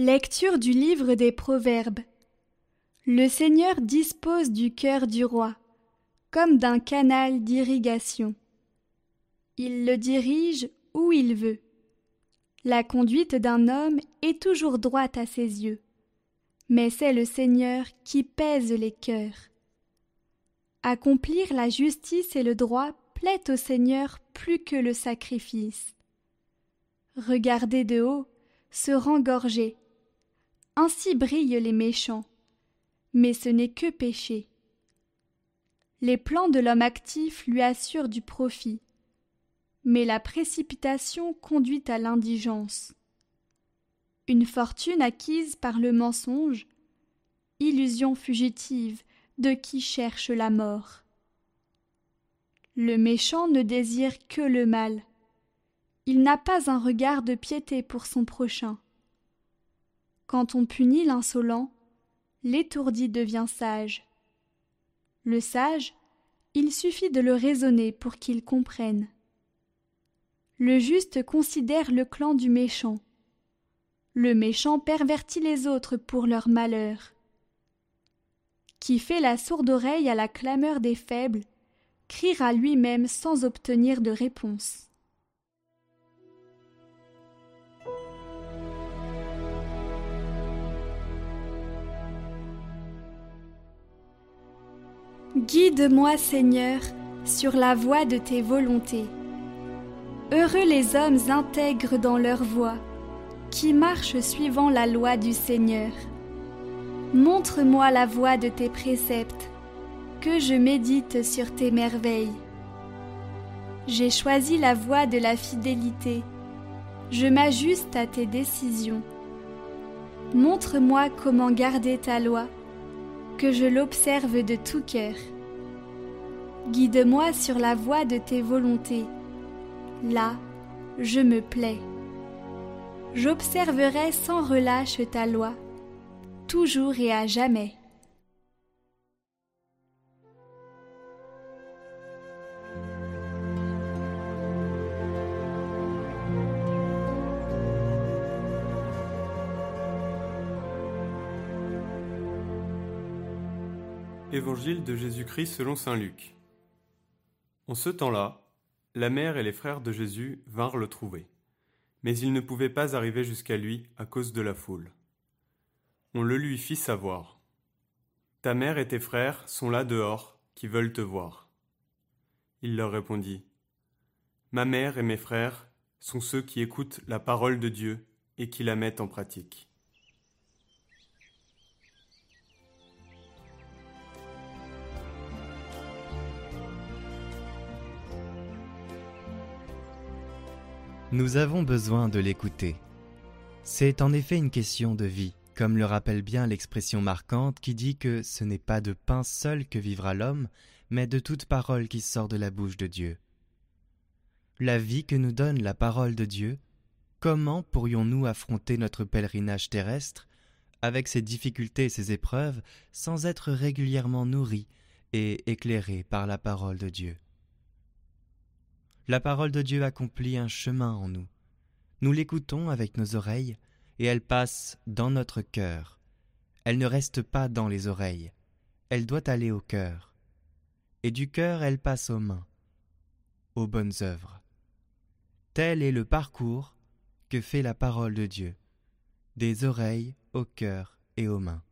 Lecture du livre des Proverbes. Le Seigneur dispose du cœur du roi, comme d'un canal d'irrigation. Il le dirige où il veut. La conduite d'un homme est toujours droite à ses yeux, mais c'est le Seigneur qui pèse les cœurs. Accomplir la justice et le droit plaît au Seigneur plus que le sacrifice. Regarder de haut, se rengorger. Ainsi brillent les méchants. Mais ce n'est que péché. Les plans de l'homme actif lui assurent du profit. Mais la précipitation conduit à l'indigence. Une fortune acquise par le mensonge, illusion fugitive de qui cherche la mort. Le méchant ne désire que le mal. Il n'a pas un regard de piété pour son prochain. Quand on punit l'insolent, l'étourdi devient sage. Le sage, il suffit de le raisonner pour qu'il comprenne. Le juste considère le clan du méchant. Le méchant pervertit les autres pour leur malheur. Qui fait la sourde oreille à la clameur des faibles, criera lui-même sans obtenir de réponse. Guide-moi, Seigneur, sur la voie de tes volontés. Heureux les hommes intègres dans leur voie, qui marchent suivant la loi du Seigneur. Montre-moi la voie de tes préceptes, que je médite sur tes merveilles. J'ai choisi la voie de la fidélité, je m'ajuste à tes décisions. Montre-moi comment garder ta loi que je l'observe de tout cœur. Guide-moi sur la voie de tes volontés. Là, je me plais. J'observerai sans relâche ta loi, toujours et à jamais. Évangile de Jésus-Christ selon Saint Luc. En ce temps-là, la mère et les frères de Jésus vinrent le trouver, mais ils ne pouvaient pas arriver jusqu'à lui à cause de la foule. On le lui fit savoir. Ta mère et tes frères sont là dehors, qui veulent te voir. Il leur répondit. Ma mère et mes frères sont ceux qui écoutent la parole de Dieu et qui la mettent en pratique. Nous avons besoin de l'écouter. C'est en effet une question de vie, comme le rappelle bien l'expression marquante qui dit que ce n'est pas de pain seul que vivra l'homme, mais de toute parole qui sort de la bouche de Dieu. La vie que nous donne la parole de Dieu, comment pourrions-nous affronter notre pèlerinage terrestre, avec ses difficultés et ses épreuves, sans être régulièrement nourris et éclairés par la parole de Dieu? La parole de Dieu accomplit un chemin en nous. Nous l'écoutons avec nos oreilles, et elle passe dans notre cœur. Elle ne reste pas dans les oreilles, elle doit aller au cœur. Et du cœur elle passe aux mains, aux bonnes œuvres. Tel est le parcours que fait la parole de Dieu, des oreilles au cœur et aux mains.